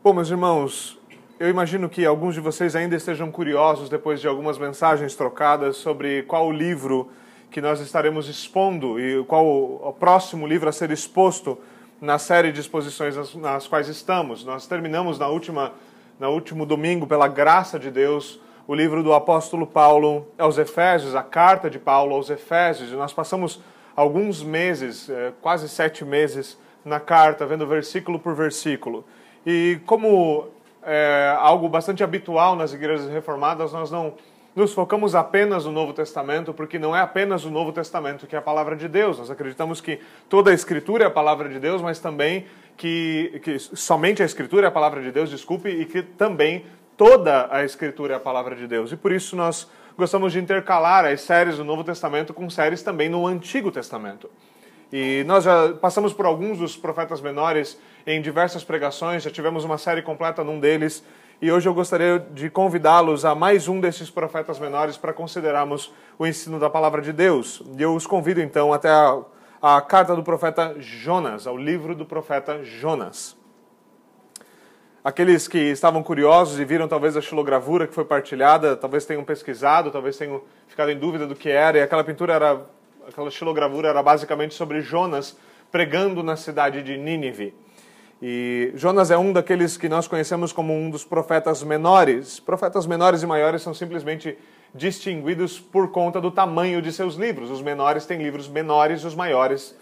Bom, meus irmãos, eu imagino que alguns de vocês ainda estejam curiosos depois de algumas mensagens trocadas sobre qual livro que nós estaremos expondo e qual o próximo livro a ser exposto na série de exposições nas, quais estamos. Nós terminamos na última, no último domingo, pela graça de Deus, o livro do apóstolo Paulo aos Efésios, a carta de Paulo aos Efésios, nós passamos alguns meses, eh, quase sete meses, na carta, vendo versículo por versículo. E como é algo bastante habitual nas igrejas reformadas, nós não nos focamos apenas no Novo Testamento, porque não é apenas o Novo Testamento que é a palavra de Deus. Nós acreditamos que toda a Escritura é a palavra de Deus, mas também que, que somente a Escritura é a palavra de Deus, desculpe, e que também toda a Escritura é a palavra de Deus. E por isso nós gostamos de intercalar as séries do Novo Testamento com séries também no Antigo Testamento. E nós já passamos por alguns dos profetas menores em diversas pregações, já tivemos uma série completa num deles, e hoje eu gostaria de convidá-los a mais um desses profetas menores para considerarmos o ensino da palavra de Deus. E eu os convido então até a, a carta do profeta Jonas, ao livro do profeta Jonas. Aqueles que estavam curiosos e viram talvez a xilogravura que foi partilhada, talvez tenham pesquisado, talvez tenham ficado em dúvida do que era, e aquela pintura era, aquela xilogravura era basicamente sobre Jonas pregando na cidade de Nínive. E Jonas é um daqueles que nós conhecemos como um dos profetas menores. Profetas menores e maiores são simplesmente distinguidos por conta do tamanho de seus livros. Os menores têm livros menores, os maiores.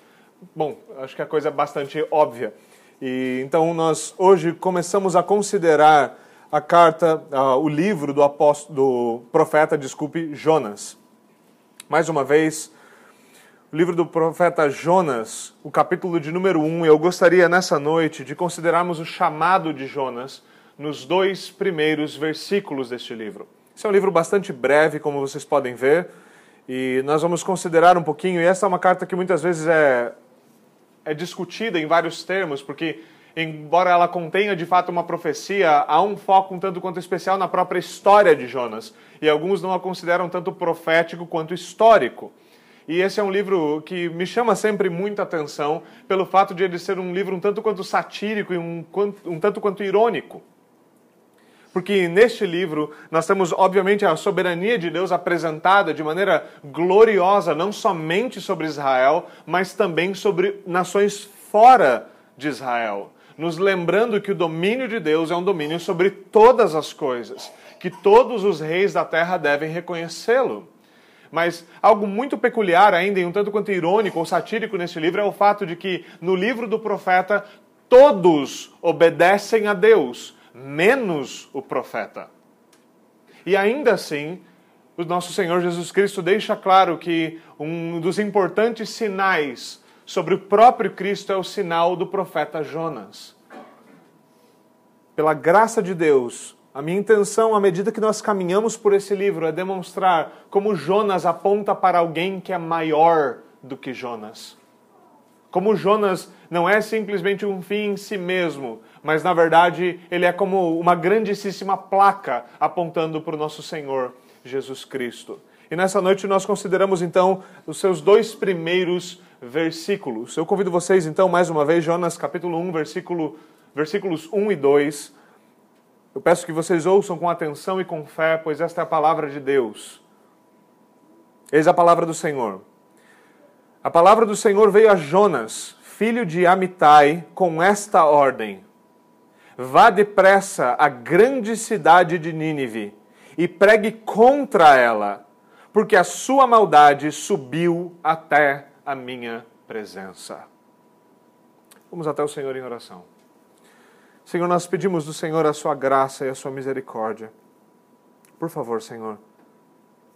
Bom, acho que a coisa é bastante óbvia. E então nós hoje começamos a considerar a carta, uh, o livro do apóstolo, do profeta, desculpe, Jonas. Mais uma vez, livro do profeta Jonas, o capítulo de número 1, eu gostaria nessa noite de considerarmos o chamado de Jonas nos dois primeiros versículos deste livro. Esse é um livro bastante breve, como vocês podem ver, e nós vamos considerar um pouquinho, e essa é uma carta que muitas vezes é, é discutida em vários termos, porque embora ela contenha de fato uma profecia, há um foco um tanto quanto especial na própria história de Jonas, e alguns não a consideram tanto profético quanto histórico. E esse é um livro que me chama sempre muita atenção pelo fato de ele ser um livro um tanto quanto satírico e um, um tanto quanto irônico. Porque neste livro nós temos, obviamente, a soberania de Deus apresentada de maneira gloriosa, não somente sobre Israel, mas também sobre nações fora de Israel. Nos lembrando que o domínio de Deus é um domínio sobre todas as coisas, que todos os reis da terra devem reconhecê-lo. Mas algo muito peculiar ainda, e um tanto quanto irônico ou satírico nesse livro, é o fato de que no livro do profeta todos obedecem a Deus, menos o profeta. E ainda assim, o nosso Senhor Jesus Cristo deixa claro que um dos importantes sinais sobre o próprio Cristo é o sinal do profeta Jonas. Pela graça de Deus, a minha intenção, à medida que nós caminhamos por esse livro, é demonstrar como Jonas aponta para alguém que é maior do que Jonas. Como Jonas não é simplesmente um fim em si mesmo, mas na verdade ele é como uma grandíssima placa apontando para o nosso Senhor Jesus Cristo. E nessa noite nós consideramos então os seus dois primeiros versículos. Eu convido vocês então mais uma vez, Jonas capítulo 1, versículo, versículos 1 e 2 eu peço que vocês ouçam com atenção e com fé, pois esta é a palavra de Deus. Eis a palavra do Senhor. A palavra do Senhor veio a Jonas, filho de Amitai, com esta ordem: Vá depressa à grande cidade de Nínive e pregue contra ela, porque a sua maldade subiu até a minha presença. Vamos até o Senhor em oração. Senhor, nós pedimos do Senhor a sua graça e a sua misericórdia. Por favor, Senhor,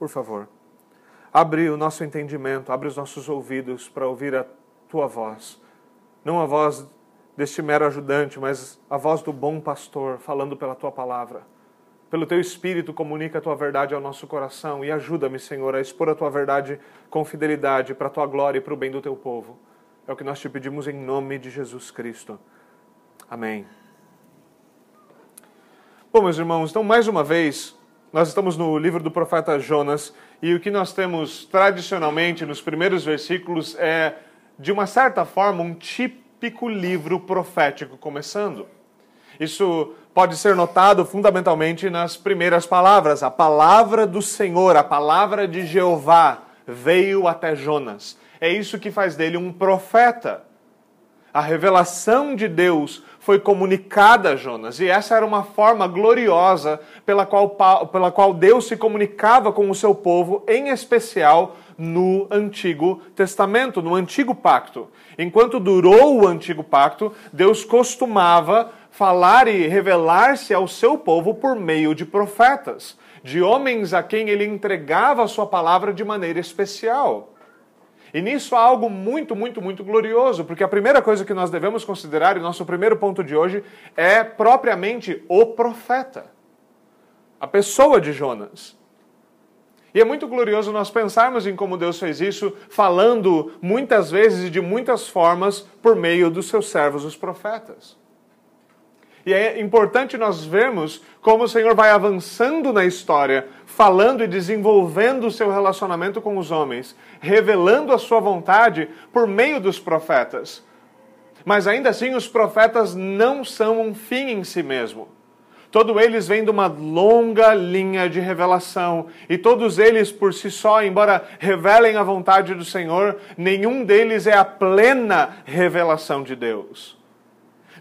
por favor, abre o nosso entendimento, abre os nossos ouvidos para ouvir a tua voz. Não a voz deste mero ajudante, mas a voz do bom pastor falando pela tua palavra. Pelo teu espírito, comunica a tua verdade ao nosso coração e ajuda-me, Senhor, a expor a tua verdade com fidelidade para a tua glória e para o bem do teu povo. É o que nós te pedimos em nome de Jesus Cristo. Amém. Bom, meus irmãos, então mais uma vez, nós estamos no livro do profeta Jonas e o que nós temos tradicionalmente nos primeiros versículos é, de uma certa forma, um típico livro profético começando. Isso pode ser notado fundamentalmente nas primeiras palavras. A palavra do Senhor, a palavra de Jeová veio até Jonas. É isso que faz dele um profeta. A revelação de Deus foi comunicada a Jonas, e essa era uma forma gloriosa pela qual, pela qual Deus se comunicava com o seu povo, em especial no Antigo Testamento, no Antigo Pacto. Enquanto durou o Antigo Pacto, Deus costumava falar e revelar-se ao seu povo por meio de profetas, de homens a quem ele entregava a sua palavra de maneira especial. E nisso há algo muito, muito, muito glorioso, porque a primeira coisa que nós devemos considerar, e nosso primeiro ponto de hoje, é propriamente o profeta, a pessoa de Jonas. E é muito glorioso nós pensarmos em como Deus fez isso, falando muitas vezes e de muitas formas por meio dos seus servos, os profetas. E é importante nós vermos como o Senhor vai avançando na história, falando e desenvolvendo o seu relacionamento com os homens, revelando a sua vontade por meio dos profetas. Mas ainda assim, os profetas não são um fim em si mesmo. Todos eles vêm de uma longa linha de revelação, e todos eles por si só, embora revelem a vontade do Senhor, nenhum deles é a plena revelação de Deus.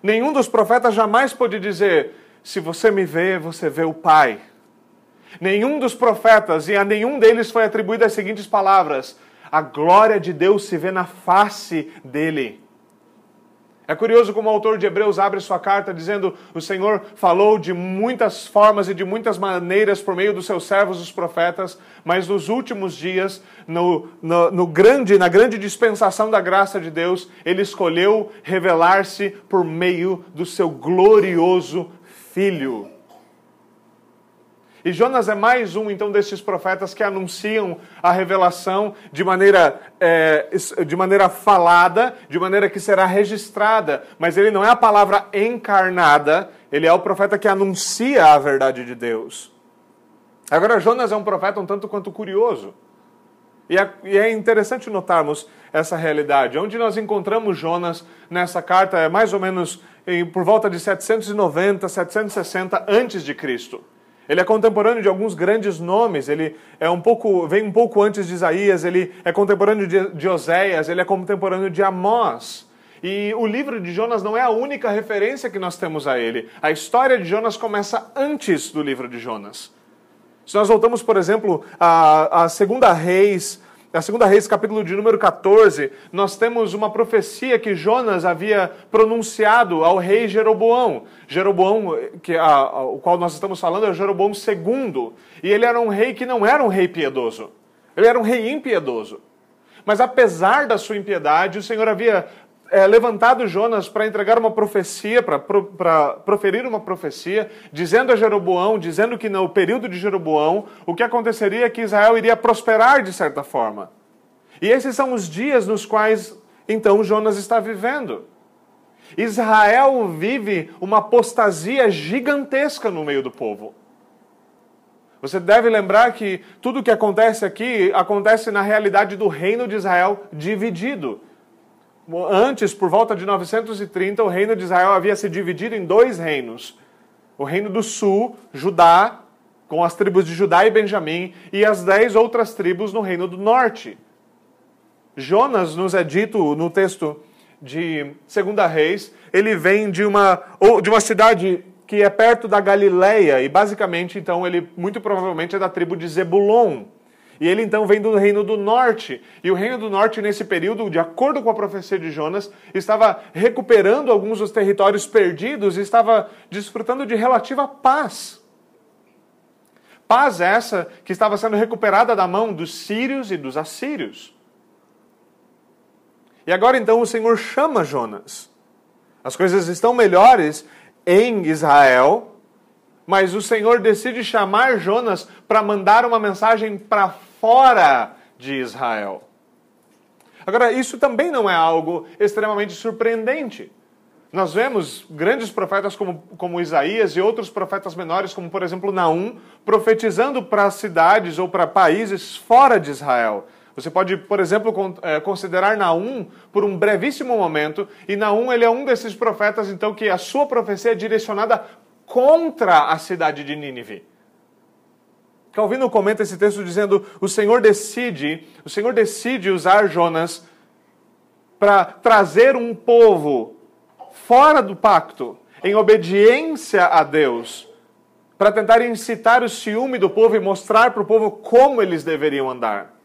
Nenhum dos profetas jamais pôde dizer: se você me vê, você vê o Pai. Nenhum dos profetas, e a nenhum deles foi atribuída as seguintes palavras: a glória de Deus se vê na face dele. É curioso como o autor de Hebreus abre sua carta dizendo: O Senhor falou de muitas formas e de muitas maneiras por meio dos seus servos, os profetas, mas nos últimos dias, no, no, no grande, na grande dispensação da graça de Deus, ele escolheu revelar-se por meio do seu glorioso Filho. E Jonas é mais um, então, desses profetas que anunciam a revelação de maneira, é, de maneira falada, de maneira que será registrada. Mas ele não é a palavra encarnada, ele é o profeta que anuncia a verdade de Deus. Agora, Jonas é um profeta um tanto quanto curioso. E é, e é interessante notarmos essa realidade. Onde nós encontramos Jonas nessa carta é mais ou menos em, por volta de 790, 760 antes de Cristo. Ele é contemporâneo de alguns grandes nomes, ele é um pouco, vem um pouco antes de Isaías, ele é contemporâneo de, de Oséias, ele é contemporâneo de Amós. E o livro de Jonas não é a única referência que nós temos a ele. A história de Jonas começa antes do livro de Jonas. Se nós voltamos, por exemplo, a, a Segunda Reis, na segunda Reis, capítulo de número 14, nós temos uma profecia que Jonas havia pronunciado ao rei Jeroboão. Jeroboão, que a, a, o qual nós estamos falando, é Jeroboão II. E ele era um rei que não era um rei piedoso. Ele era um rei impiedoso. Mas apesar da sua impiedade, o Senhor havia é, levantado Jonas para entregar uma profecia, para proferir uma profecia, dizendo a Jeroboão, dizendo que no período de Jeroboão, o que aconteceria é que Israel iria prosperar de certa forma. E esses são os dias nos quais, então, Jonas está vivendo. Israel vive uma apostasia gigantesca no meio do povo. Você deve lembrar que tudo o que acontece aqui acontece na realidade do reino de Israel dividido. Antes, por volta de 930, o reino de Israel havia se dividido em dois reinos. O reino do sul, Judá, com as tribos de Judá e Benjamim, e as dez outras tribos no reino do norte. Jonas nos é dito no texto de Segunda Reis, ele vem de uma, de uma cidade que é perto da Galileia, e basicamente, então, ele muito provavelmente é da tribo de Zebulon. E ele então vem do reino do norte. E o reino do norte, nesse período, de acordo com a profecia de Jonas, estava recuperando alguns dos territórios perdidos e estava desfrutando de relativa paz. Paz essa que estava sendo recuperada da mão dos sírios e dos assírios. E agora então o Senhor chama Jonas. As coisas estão melhores em Israel, mas o Senhor decide chamar Jonas para mandar uma mensagem para fora de Israel. Agora, isso também não é algo extremamente surpreendente. Nós vemos grandes profetas como, como Isaías e outros profetas menores, como por exemplo Naum, profetizando para cidades ou para países fora de Israel. Você pode, por exemplo, eh, considerar Naum por um brevíssimo momento, e Naum ele é um desses profetas, então, que a sua profecia é direcionada contra a cidade de Nínive. Calvino comenta esse texto dizendo: o Senhor decide, o Senhor decide usar Jonas para trazer um povo fora do pacto, em obediência a Deus, para tentar incitar o ciúme do povo e mostrar para o povo como eles deveriam andar.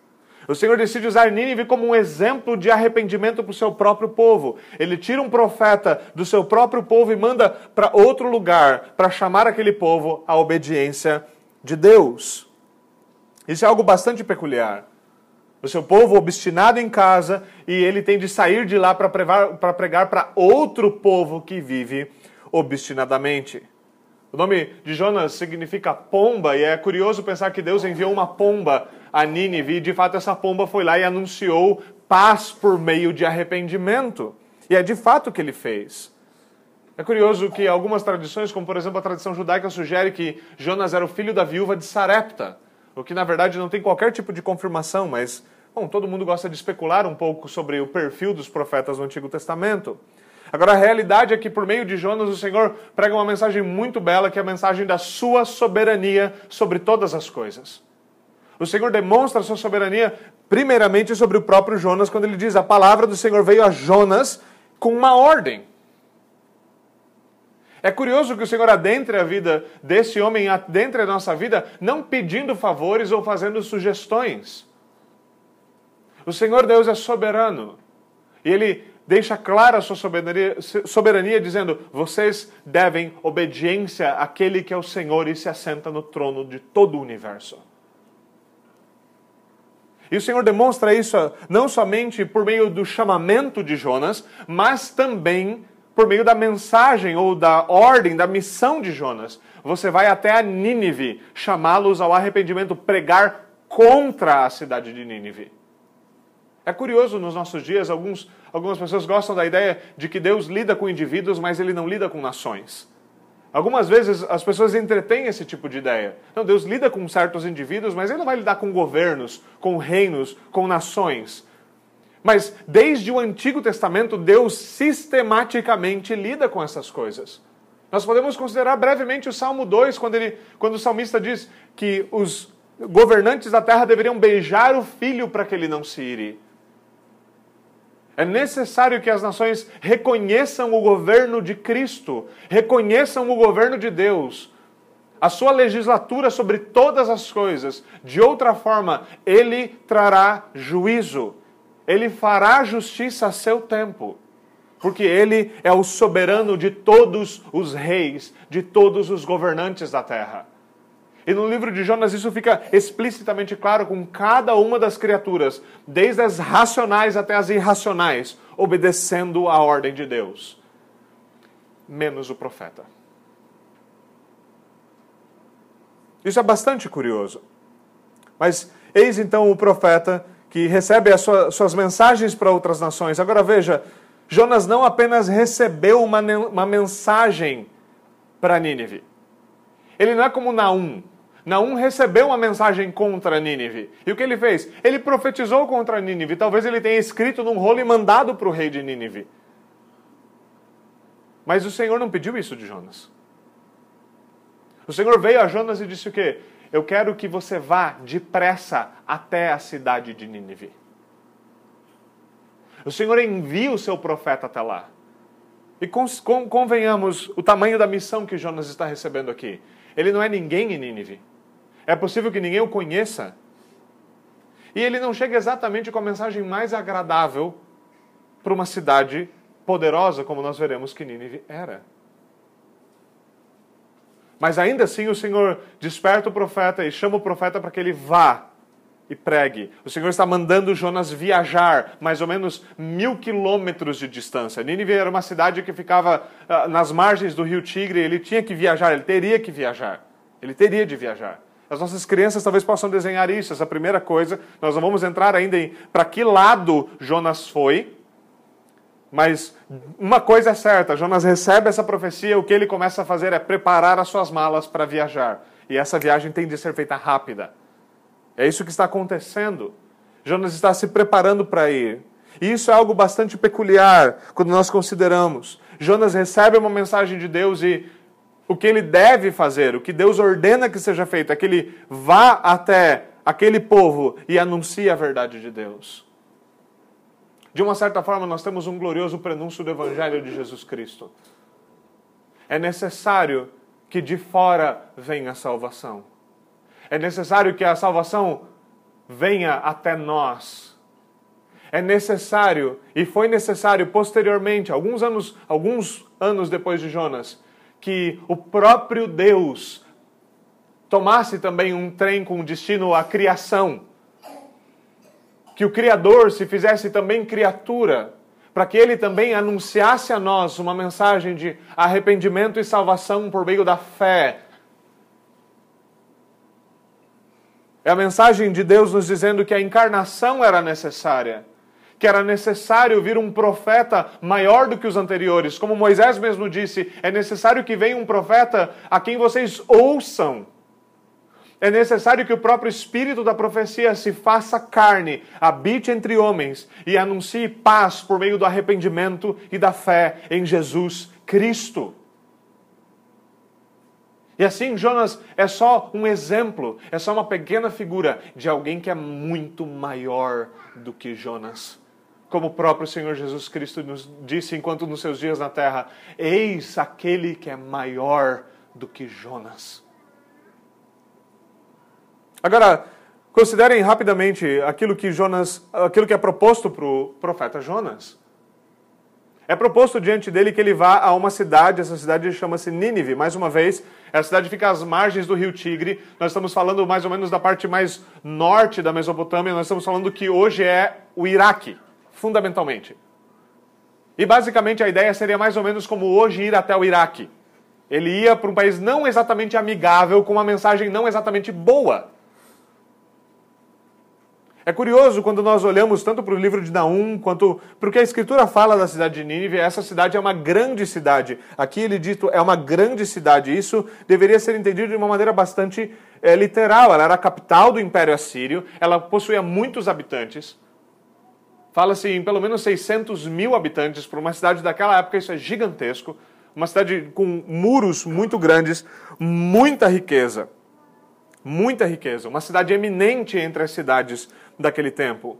O Senhor decide usar Nínive como um exemplo de arrependimento para o seu próprio povo. Ele tira um profeta do seu próprio povo e manda para outro lugar para chamar aquele povo à obediência de Deus. Isso é algo bastante peculiar. O seu povo obstinado em casa e ele tem de sair de lá para pregar para outro povo que vive obstinadamente. O nome de Jonas significa pomba, e é curioso pensar que Deus enviou uma pomba a Nínive, e de fato essa pomba foi lá e anunciou paz por meio de arrependimento. E é de fato o que ele fez. É curioso que algumas tradições, como por exemplo a tradição judaica, sugere que Jonas era o filho da viúva de Sarepta, o que na verdade não tem qualquer tipo de confirmação, mas bom, todo mundo gosta de especular um pouco sobre o perfil dos profetas do Antigo Testamento. Agora, a realidade é que, por meio de Jonas, o Senhor prega uma mensagem muito bela, que é a mensagem da sua soberania sobre todas as coisas. O Senhor demonstra a sua soberania, primeiramente, sobre o próprio Jonas, quando ele diz: A palavra do Senhor veio a Jonas com uma ordem. É curioso que o Senhor adentre a vida desse homem, adentre a nossa vida, não pedindo favores ou fazendo sugestões. O Senhor Deus é soberano. E ele deixa clara a sua soberania, soberania, dizendo: vocês devem obediência àquele que é o Senhor e se assenta no trono de todo o universo. E o Senhor demonstra isso não somente por meio do chamamento de Jonas, mas também por meio da mensagem ou da ordem, da missão de Jonas. Você vai até a Nínive chamá-los ao arrependimento, pregar contra a cidade de Nínive. É curioso nos nossos dias, alguns, algumas pessoas gostam da ideia de que Deus lida com indivíduos, mas ele não lida com nações. Algumas vezes as pessoas entretêm esse tipo de ideia. Não, Deus lida com certos indivíduos, mas ele não vai lidar com governos, com reinos, com nações. Mas desde o Antigo Testamento, Deus sistematicamente lida com essas coisas. Nós podemos considerar brevemente o Salmo 2, quando, ele, quando o salmista diz que os governantes da terra deveriam beijar o filho para que ele não se ire. É necessário que as nações reconheçam o governo de Cristo, reconheçam o governo de Deus, a sua legislatura sobre todas as coisas. De outra forma, ele trará juízo, ele fará justiça a seu tempo, porque ele é o soberano de todos os reis, de todos os governantes da terra. E no livro de Jonas isso fica explicitamente claro com cada uma das criaturas, desde as racionais até as irracionais, obedecendo a ordem de Deus. Menos o profeta. Isso é bastante curioso. Mas eis então o profeta que recebe as suas mensagens para outras nações. Agora veja, Jonas não apenas recebeu uma, uma mensagem para Nínive. Ele não é como Naum, Naum recebeu uma mensagem contra Nínive. E o que ele fez? Ele profetizou contra Nínive. Talvez ele tenha escrito num rolo e mandado para o rei de Nínive. Mas o Senhor não pediu isso de Jonas. O Senhor veio a Jonas e disse o quê? Eu quero que você vá depressa até a cidade de Nínive. O Senhor envia o seu profeta até lá. E convenhamos o tamanho da missão que Jonas está recebendo aqui. Ele não é ninguém em Nínive. É possível que ninguém o conheça. E ele não chega exatamente com a mensagem mais agradável para uma cidade poderosa, como nós veremos que Nínive era. Mas ainda assim o Senhor desperta o profeta e chama o profeta para que ele vá e pregue. O Senhor está mandando Jonas viajar mais ou menos mil quilômetros de distância. Nínive era uma cidade que ficava uh, nas margens do rio Tigre. Ele tinha que viajar, ele teria que viajar. Ele teria de viajar. As nossas crianças talvez possam desenhar isso, essa primeira coisa. Nós não vamos entrar ainda em para que lado Jonas foi, mas uma coisa é certa: Jonas recebe essa profecia, o que ele começa a fazer é preparar as suas malas para viajar. E essa viagem tem de ser feita rápida. É isso que está acontecendo. Jonas está se preparando para ir. E isso é algo bastante peculiar quando nós consideramos. Jonas recebe uma mensagem de Deus e o que ele deve fazer, o que Deus ordena que seja feito, é que ele vá até aquele povo e anuncie a verdade de Deus. De uma certa forma, nós temos um glorioso prenúncio do Evangelho de Jesus Cristo. É necessário que de fora venha a salvação. É necessário que a salvação venha até nós. É necessário, e foi necessário posteriormente, alguns anos, alguns anos depois de Jonas, que o próprio Deus tomasse também um trem com destino à criação. Que o Criador se fizesse também criatura, para que ele também anunciasse a nós uma mensagem de arrependimento e salvação por meio da fé É a mensagem de Deus nos dizendo que a encarnação era necessária, que era necessário vir um profeta maior do que os anteriores. Como Moisés mesmo disse, é necessário que venha um profeta a quem vocês ouçam. É necessário que o próprio espírito da profecia se faça carne, habite entre homens e anuncie paz por meio do arrependimento e da fé em Jesus Cristo. E assim, Jonas é só um exemplo, é só uma pequena figura de alguém que é muito maior do que Jonas. Como o próprio Senhor Jesus Cristo nos disse enquanto nos seus dias na terra: Eis aquele que é maior do que Jonas. Agora, considerem rapidamente aquilo que Jonas, aquilo que é proposto para o profeta Jonas. É proposto diante dele que ele vá a uma cidade, essa cidade chama-se Nínive. Mais uma vez, a cidade fica às margens do rio Tigre. Nós estamos falando mais ou menos da parte mais norte da Mesopotâmia. Nós estamos falando que hoje é o Iraque, fundamentalmente. E basicamente a ideia seria mais ou menos como hoje ir até o Iraque. Ele ia para um país não exatamente amigável, com uma mensagem não exatamente boa. É curioso quando nós olhamos tanto para o livro de Naum quanto para o que a Escritura fala da cidade de Nínive. Essa cidade é uma grande cidade. Aqui ele dito é uma grande cidade. Isso deveria ser entendido de uma maneira bastante é, literal. Ela era a capital do Império Assírio. Ela possuía muitos habitantes. Fala-se em pelo menos 600 mil habitantes. Para uma cidade daquela época, isso é gigantesco. Uma cidade com muros muito grandes, muita riqueza. Muita riqueza. Uma cidade eminente entre as cidades daquele tempo.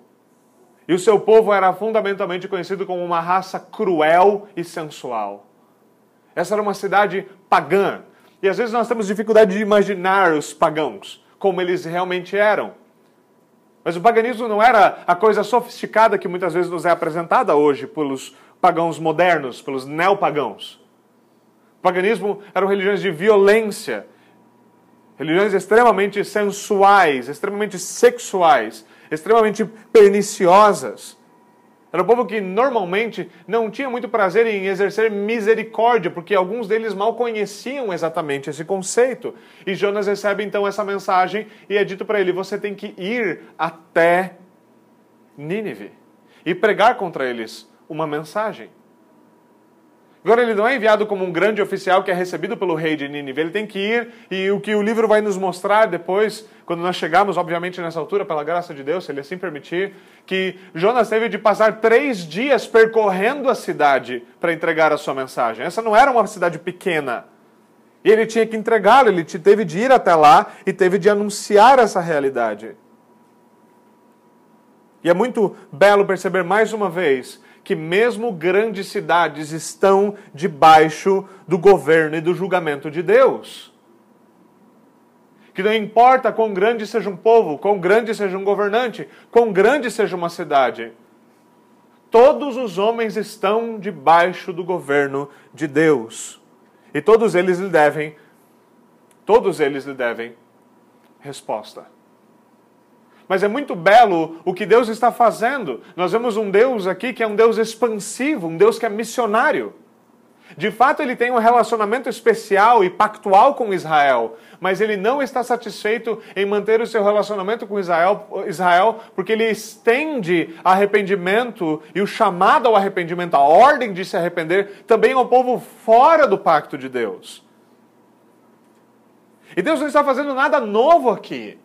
E o seu povo era fundamentalmente conhecido como uma raça cruel e sensual. Essa era uma cidade pagã. E às vezes nós temos dificuldade de imaginar os pagãos, como eles realmente eram. Mas o paganismo não era a coisa sofisticada que muitas vezes nos é apresentada hoje pelos pagãos modernos, pelos neopagãos. O paganismo eram religiões de violência, religiões extremamente sensuais, extremamente sexuais, extremamente perniciosas. Era um povo que normalmente não tinha muito prazer em exercer misericórdia, porque alguns deles mal conheciam exatamente esse conceito. E Jonas recebe então essa mensagem e é dito para ele: você tem que ir até Nínive e pregar contra eles uma mensagem. Agora, ele não é enviado como um grande oficial que é recebido pelo rei de Nínive. Ele tem que ir, e o que o livro vai nos mostrar depois, quando nós chegarmos, obviamente, nessa altura, pela graça de Deus, se ele assim permitir, que Jonas teve de passar três dias percorrendo a cidade para entregar a sua mensagem. Essa não era uma cidade pequena. E ele tinha que entregá-la, ele teve de ir até lá e teve de anunciar essa realidade. E é muito belo perceber mais uma vez que mesmo grandes cidades estão debaixo do governo e do julgamento de Deus. Que não importa quão grande seja um povo, quão grande seja um governante, quão grande seja uma cidade, todos os homens estão debaixo do governo de Deus. E todos eles lhe devem, todos eles lhe devem resposta. Mas é muito belo o que Deus está fazendo. Nós vemos um Deus aqui que é um Deus expansivo, um Deus que é missionário. De fato, ele tem um relacionamento especial e pactual com Israel, mas ele não está satisfeito em manter o seu relacionamento com Israel, Israel, porque ele estende arrependimento e o chamado ao arrependimento, a ordem de se arrepender, também ao povo fora do pacto de Deus. E Deus não está fazendo nada novo aqui.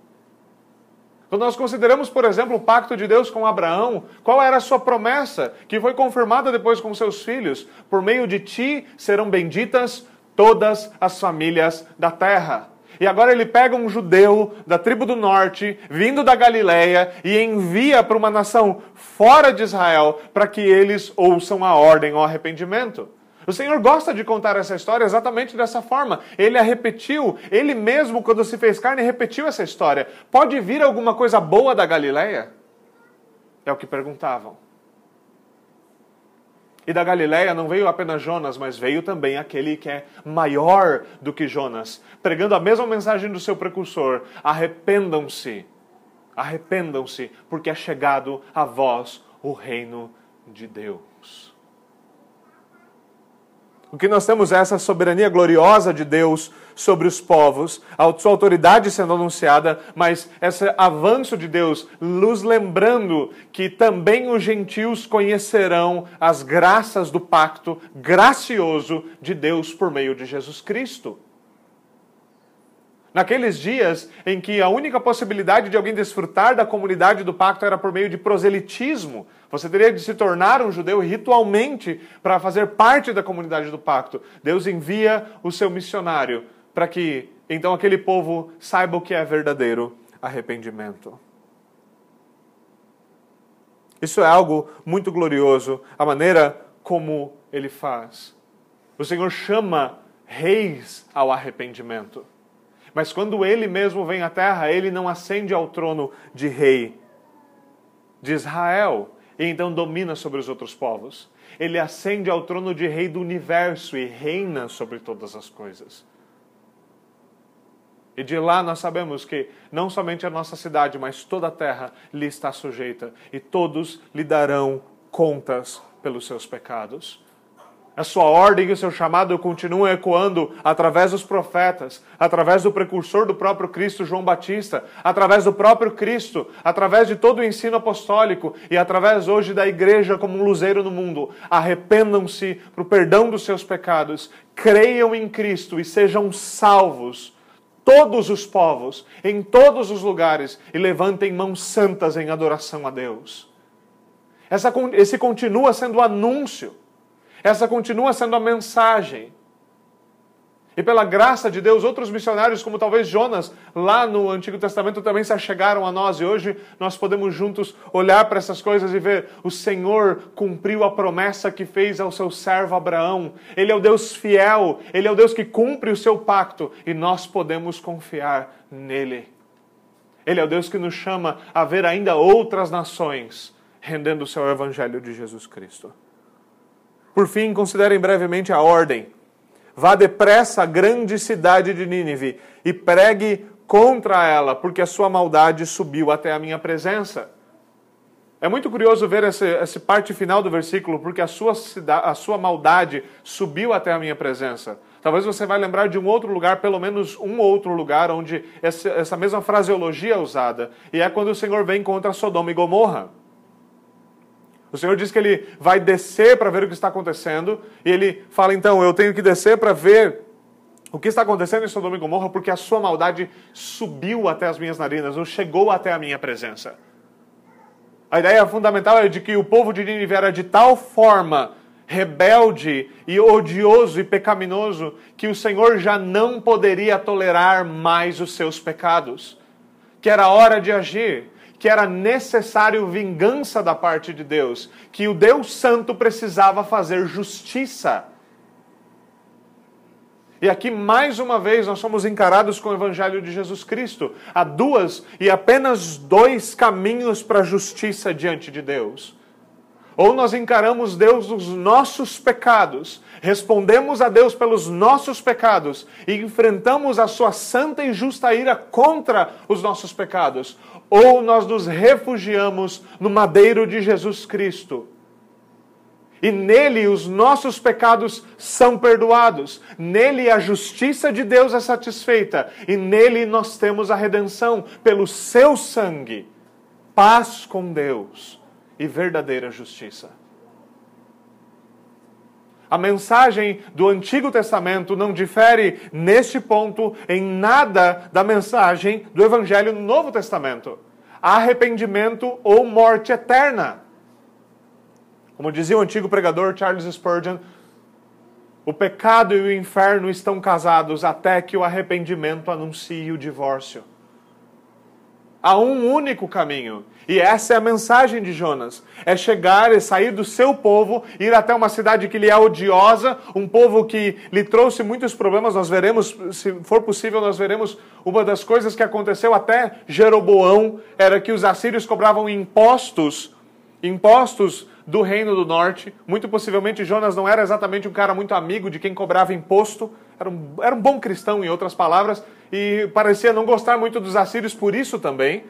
Quando nós consideramos, por exemplo, o pacto de Deus com Abraão, qual era a sua promessa, que foi confirmada depois com seus filhos? Por meio de ti serão benditas todas as famílias da terra. E agora ele pega um judeu da tribo do norte, vindo da Galileia, e envia para uma nação fora de Israel para que eles ouçam a ordem ao arrependimento. O Senhor gosta de contar essa história exatamente dessa forma. Ele a repetiu, ele mesmo, quando se fez carne, repetiu essa história. Pode vir alguma coisa boa da Galileia? É o que perguntavam. E da Galiléia não veio apenas Jonas, mas veio também aquele que é maior do que Jonas, pregando a mesma mensagem do seu precursor: arrependam-se, arrependam-se, porque é chegado a vós o reino de Deus. O que nós temos é essa soberania gloriosa de Deus sobre os povos, a sua autoridade sendo anunciada, mas esse avanço de Deus nos lembrando que também os gentios conhecerão as graças do pacto gracioso de Deus por meio de Jesus Cristo. Naqueles dias em que a única possibilidade de alguém desfrutar da comunidade do pacto era por meio de proselitismo, você teria de se tornar um judeu ritualmente para fazer parte da comunidade do pacto. Deus envia o seu missionário para que então aquele povo saiba o que é verdadeiro arrependimento. Isso é algo muito glorioso, a maneira como ele faz. O Senhor chama reis ao arrependimento. Mas quando ele mesmo vem à terra, ele não ascende ao trono de rei de Israel e então domina sobre os outros povos. Ele ascende ao trono de rei do universo e reina sobre todas as coisas. E de lá nós sabemos que não somente a nossa cidade, mas toda a terra lhe está sujeita, e todos lhe darão contas pelos seus pecados. A sua ordem e o seu chamado continuam ecoando através dos profetas, através do precursor do próprio Cristo, João Batista, através do próprio Cristo, através de todo o ensino apostólico e através hoje da igreja como um luzeiro no mundo. Arrependam-se para o perdão dos seus pecados, creiam em Cristo e sejam salvos todos os povos, em todos os lugares, e levantem mãos santas em adoração a Deus. Essa, esse continua sendo o anúncio essa continua sendo a mensagem. E pela graça de Deus, outros missionários, como talvez Jonas, lá no Antigo Testamento, também se achegaram a nós. E hoje nós podemos juntos olhar para essas coisas e ver: o Senhor cumpriu a promessa que fez ao seu servo Abraão. Ele é o Deus fiel, ele é o Deus que cumpre o seu pacto e nós podemos confiar nele. Ele é o Deus que nos chama a ver ainda outras nações rendendo o seu evangelho de Jesus Cristo. Por fim, considerem brevemente a ordem. Vá depressa à grande cidade de Nínive e pregue contra ela, porque a sua maldade subiu até a minha presença. É muito curioso ver essa, essa parte final do versículo, porque a sua, a sua maldade subiu até a minha presença. Talvez você vai lembrar de um outro lugar, pelo menos um outro lugar, onde essa, essa mesma fraseologia é usada. E é quando o Senhor vem contra Sodoma e Gomorra. O Senhor diz que ele vai descer para ver o que está acontecendo, e ele fala então: Eu tenho que descer para ver o que está acontecendo em Sodoma e Gomorra, porque a sua maldade subiu até as minhas narinas, ou chegou até a minha presença. A ideia fundamental é de que o povo de Nínive era de tal forma rebelde e odioso e pecaminoso que o Senhor já não poderia tolerar mais os seus pecados, que era hora de agir que era necessário vingança da parte de Deus, que o Deus Santo precisava fazer justiça. E aqui, mais uma vez, nós somos encarados com o Evangelho de Jesus Cristo. Há duas e apenas dois caminhos para a justiça diante de Deus. Ou nós encaramos Deus nos nossos pecados, respondemos a Deus pelos nossos pecados e enfrentamos a sua santa e justa ira contra os nossos pecados, ou nós nos refugiamos no madeiro de Jesus Cristo. E nele os nossos pecados são perdoados, nele a justiça de Deus é satisfeita, e nele nós temos a redenção pelo seu sangue, paz com Deus e verdadeira justiça. A mensagem do Antigo Testamento não difere, neste ponto, em nada da mensagem do Evangelho no Novo Testamento. arrependimento ou morte eterna. Como dizia o antigo pregador Charles Spurgeon, o pecado e o inferno estão casados até que o arrependimento anuncie o divórcio. Há um único caminho. E essa é a mensagem de Jonas: é chegar e sair do seu povo, ir até uma cidade que lhe é odiosa, um povo que lhe trouxe muitos problemas. Nós veremos, se for possível, nós veremos uma das coisas que aconteceu até Jeroboão era que os assírios cobravam impostos, impostos do reino do norte. Muito possivelmente Jonas não era exatamente um cara muito amigo de quem cobrava imposto, era um, era um bom cristão, em outras palavras, e parecia não gostar muito dos assírios por isso também.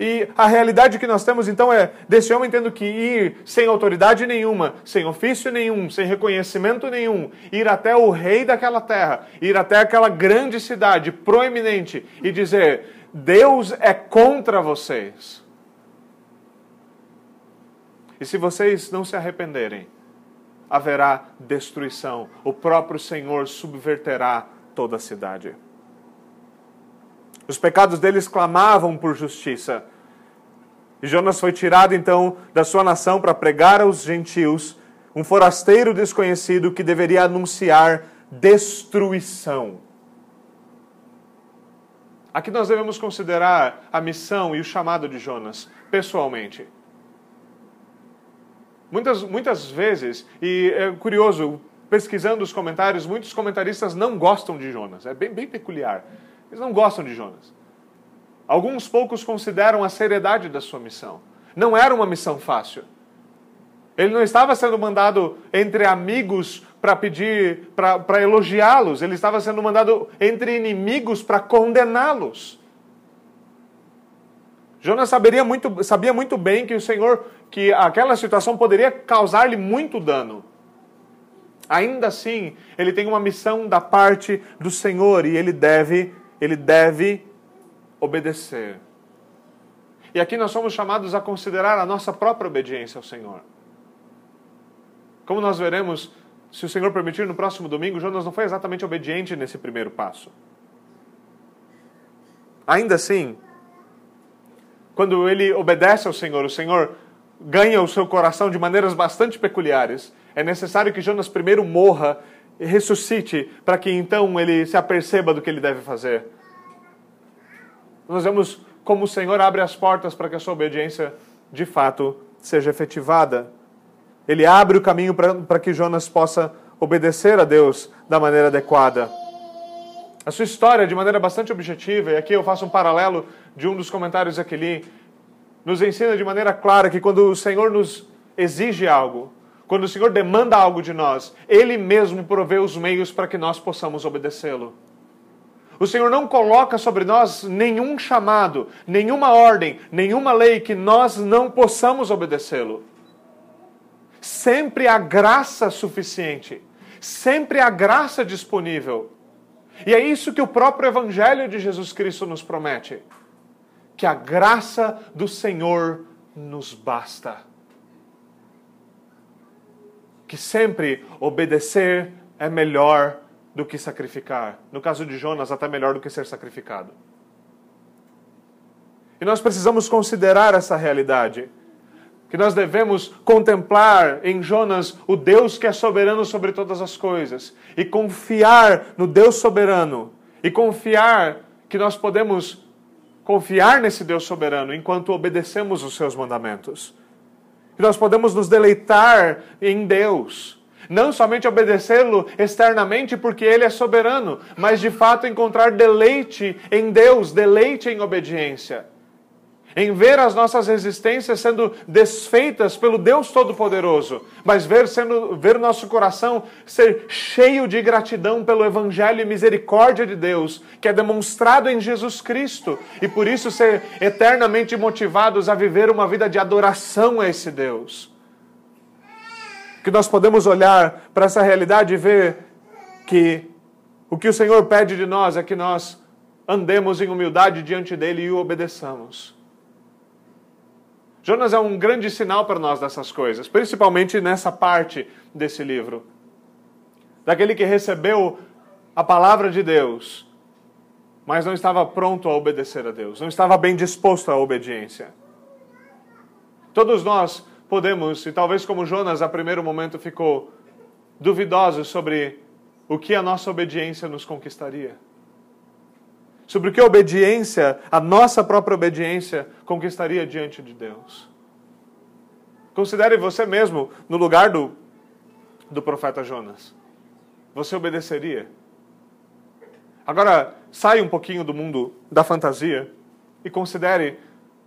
E a realidade que nós temos então é desse homem tendo que ir sem autoridade nenhuma, sem ofício nenhum, sem reconhecimento nenhum, ir até o rei daquela terra, ir até aquela grande cidade proeminente e dizer: Deus é contra vocês. E se vocês não se arrependerem, haverá destruição. O próprio Senhor subverterá toda a cidade. Os pecados deles clamavam por justiça. E Jonas foi tirado então da sua nação para pregar aos gentios, um forasteiro desconhecido que deveria anunciar destruição. Aqui nós devemos considerar a missão e o chamado de Jonas, pessoalmente. Muitas, muitas vezes, e é curioso, pesquisando os comentários, muitos comentaristas não gostam de Jonas. É bem, bem peculiar. Eles não gostam de Jonas. Alguns poucos consideram a seriedade da sua missão. Não era uma missão fácil. Ele não estava sendo mandado entre amigos para pedir, para elogiá-los. Ele estava sendo mandado entre inimigos para condená-los. Jonas saberia muito, sabia muito bem que o Senhor, que aquela situação poderia causar-lhe muito dano. Ainda assim, ele tem uma missão da parte do Senhor e ele deve, ele deve obedecer. E aqui nós somos chamados a considerar a nossa própria obediência ao Senhor. Como nós veremos, se o Senhor permitir, no próximo domingo, Jonas não foi exatamente obediente nesse primeiro passo. Ainda assim, quando ele obedece ao Senhor, o Senhor ganha o seu coração de maneiras bastante peculiares. É necessário que Jonas primeiro morra e ressuscite para que então ele se aperceba do que ele deve fazer. Nós vemos como o Senhor abre as portas para que a sua obediência de fato seja efetivada. Ele abre o caminho para que Jonas possa obedecer a Deus da maneira adequada. A sua história, de maneira bastante objetiva, e aqui eu faço um paralelo de um dos comentários li, nos ensina de maneira clara que quando o Senhor nos exige algo, quando o Senhor demanda algo de nós, Ele mesmo provê os meios para que nós possamos obedecê-lo. O Senhor não coloca sobre nós nenhum chamado, nenhuma ordem, nenhuma lei que nós não possamos obedecê-lo. Sempre há graça suficiente, sempre há graça disponível e é isso que o próprio Evangelho de Jesus Cristo nos promete: que a graça do Senhor nos basta. Que sempre obedecer é melhor do que sacrificar. No caso de Jonas, até melhor do que ser sacrificado. E nós precisamos considerar essa realidade que nós devemos contemplar em Jonas o Deus que é soberano sobre todas as coisas e confiar no Deus soberano e confiar que nós podemos confiar nesse Deus soberano enquanto obedecemos os seus mandamentos. Que nós podemos nos deleitar em Deus. Não somente obedecê-lo externamente porque ele é soberano, mas de fato encontrar deleite em Deus, deleite em obediência em ver as nossas resistências sendo desfeitas pelo Deus Todo-Poderoso, mas ver, sendo, ver nosso coração ser cheio de gratidão pelo Evangelho e misericórdia de Deus, que é demonstrado em Jesus Cristo, e por isso ser eternamente motivados a viver uma vida de adoração a esse Deus. Que nós podemos olhar para essa realidade e ver que o que o Senhor pede de nós é que nós andemos em humildade diante dele e o obedeçamos. Jonas é um grande sinal para nós dessas coisas, principalmente nessa parte desse livro. Daquele que recebeu a palavra de Deus mas não estava pronto a obedecer a Deus, não estava bem disposto à obediência. Todos nós podemos, e talvez como Jonas a primeiro momento ficou duvidosos sobre o que a nossa obediência nos conquistaria. Sobre o que a obediência, a nossa própria obediência, conquistaria diante de Deus. Considere você mesmo no lugar do, do profeta Jonas. Você obedeceria? Agora, saia um pouquinho do mundo da fantasia e considere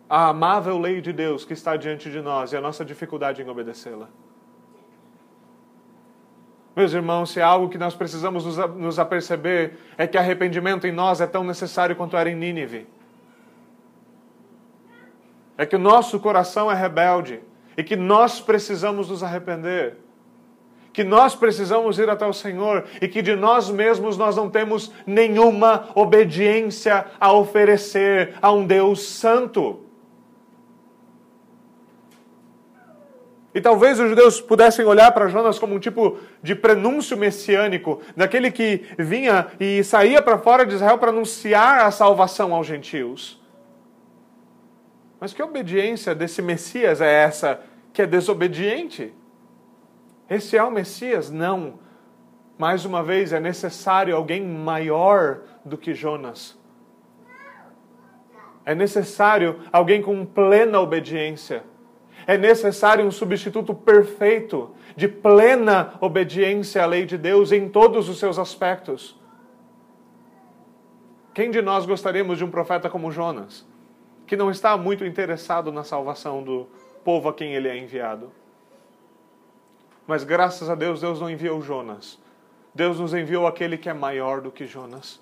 a amável lei de Deus que está diante de nós e a nossa dificuldade em obedecê-la. Meus irmãos, se há algo que nós precisamos nos aperceber é que arrependimento em nós é tão necessário quanto era em Nínive. É que o nosso coração é rebelde e que nós precisamos nos arrepender. Que nós precisamos ir até o Senhor e que de nós mesmos nós não temos nenhuma obediência a oferecer a um Deus santo. E talvez os judeus pudessem olhar para Jonas como um tipo de prenúncio messiânico, daquele que vinha e saía para fora de Israel para anunciar a salvação aos gentios. Mas que obediência desse Messias é essa que é desobediente? Esse é o Messias? Não. Mais uma vez, é necessário alguém maior do que Jonas. É necessário alguém com plena obediência é necessário um substituto perfeito, de plena obediência à lei de Deus em todos os seus aspectos. Quem de nós gostaríamos de um profeta como Jonas, que não está muito interessado na salvação do povo a quem ele é enviado? Mas graças a Deus, Deus não enviou Jonas. Deus nos enviou aquele que é maior do que Jonas.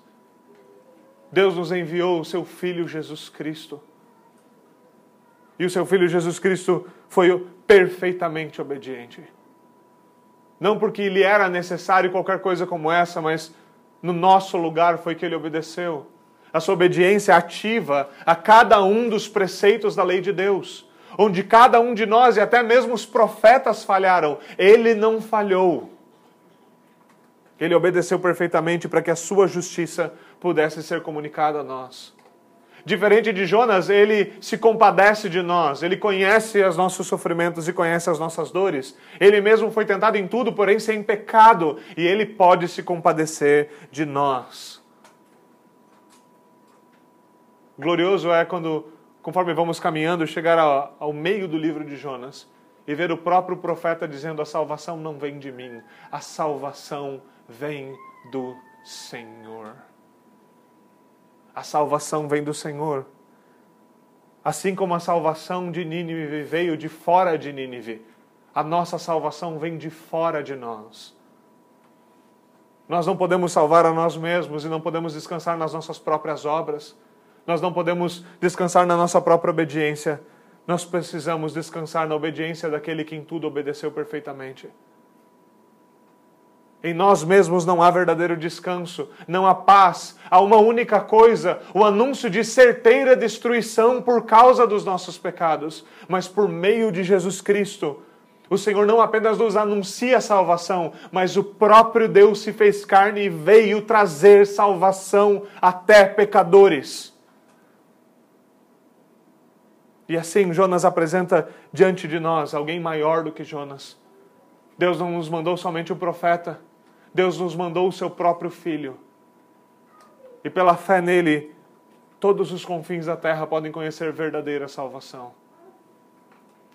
Deus nos enviou o seu Filho Jesus Cristo e o seu filho Jesus Cristo foi perfeitamente obediente. Não porque lhe era necessário qualquer coisa como essa, mas no nosso lugar foi que ele obedeceu. A sua obediência ativa a cada um dos preceitos da lei de Deus, onde cada um de nós e até mesmo os profetas falharam, ele não falhou. Ele obedeceu perfeitamente para que a sua justiça pudesse ser comunicada a nós. Diferente de Jonas, ele se compadece de nós, ele conhece os nossos sofrimentos e conhece as nossas dores. Ele mesmo foi tentado em tudo, porém sem pecado, e ele pode se compadecer de nós. Glorioso é quando, conforme vamos caminhando, chegar ao, ao meio do livro de Jonas e ver o próprio profeta dizendo: A salvação não vem de mim, a salvação vem do Senhor. A salvação vem do Senhor. Assim como a salvação de Nínive veio de fora de Nínive, a nossa salvação vem de fora de nós. Nós não podemos salvar a nós mesmos e não podemos descansar nas nossas próprias obras. Nós não podemos descansar na nossa própria obediência. Nós precisamos descansar na obediência daquele que em tudo obedeceu perfeitamente. Em nós mesmos não há verdadeiro descanso, não há paz. Há uma única coisa: o anúncio de certeira destruição por causa dos nossos pecados, mas por meio de Jesus Cristo. O Senhor não apenas nos anuncia salvação, mas o próprio Deus se fez carne e veio trazer salvação até pecadores. E assim Jonas apresenta diante de nós alguém maior do que Jonas. Deus não nos mandou somente o profeta, Deus nos mandou o seu próprio Filho. E pela fé nele, todos os confins da terra podem conhecer verdadeira salvação.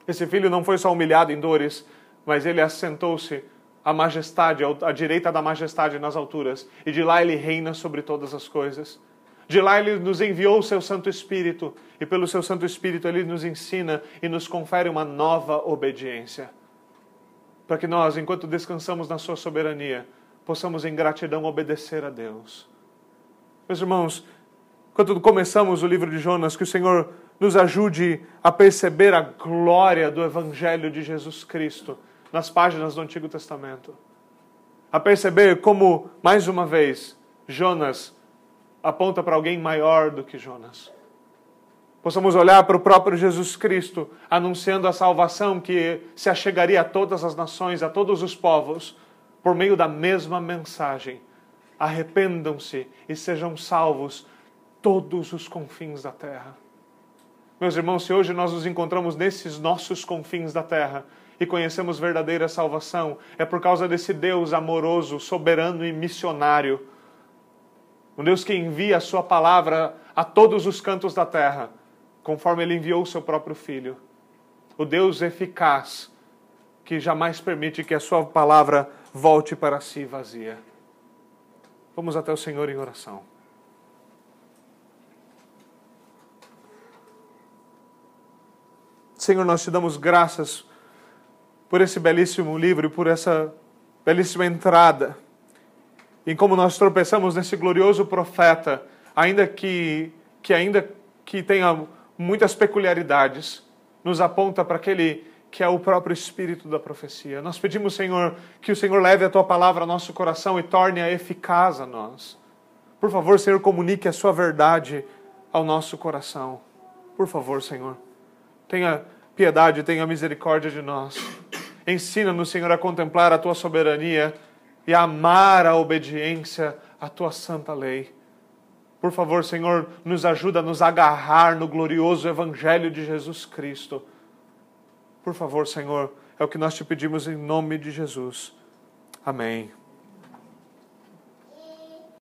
Esse filho não foi só humilhado em dores, mas ele assentou-se à majestade, à direita da majestade nas alturas, e de lá ele reina sobre todas as coisas. De lá ele nos enviou o seu Santo Espírito, e pelo seu Santo Espírito ele nos ensina e nos confere uma nova obediência. Para que nós, enquanto descansamos na sua soberania, possamos em gratidão obedecer a Deus. Meus irmãos, quando começamos o livro de Jonas, que o Senhor nos ajude a perceber a glória do Evangelho de Jesus Cristo nas páginas do Antigo Testamento. A perceber como, mais uma vez, Jonas aponta para alguém maior do que Jonas. Possamos olhar para o próprio Jesus Cristo anunciando a salvação que se achegaria a todas as nações, a todos os povos por meio da mesma mensagem. Arrependam-se e sejam salvos todos os confins da terra. Meus irmãos, se hoje nós nos encontramos nesses nossos confins da terra e conhecemos verdadeira salvação, é por causa desse Deus amoroso, soberano e missionário. Um Deus que envia a sua palavra a todos os cantos da terra, conforme ele enviou o seu próprio filho. O Deus eficaz que jamais permite que a sua palavra volte para si vazia. Vamos até o Senhor em oração. Senhor, nós te damos graças por esse belíssimo livro e por essa belíssima entrada. Em como nós tropeçamos nesse glorioso profeta, ainda que, que ainda que tenha muitas peculiaridades, nos aponta para aquele que é o próprio espírito da profecia. Nós pedimos, Senhor, que o Senhor leve a tua palavra ao nosso coração e torne-a eficaz a nós. Por favor, Senhor, comunique a sua verdade ao nosso coração. Por favor, Senhor, tenha piedade, tenha misericórdia de nós. Ensina-nos, Senhor, a contemplar a tua soberania e a amar a obediência à tua santa lei. Por favor, Senhor, nos ajuda a nos agarrar no glorioso Evangelho de Jesus Cristo por favor, Senhor, é o que nós te pedimos em nome de Jesus. Amém.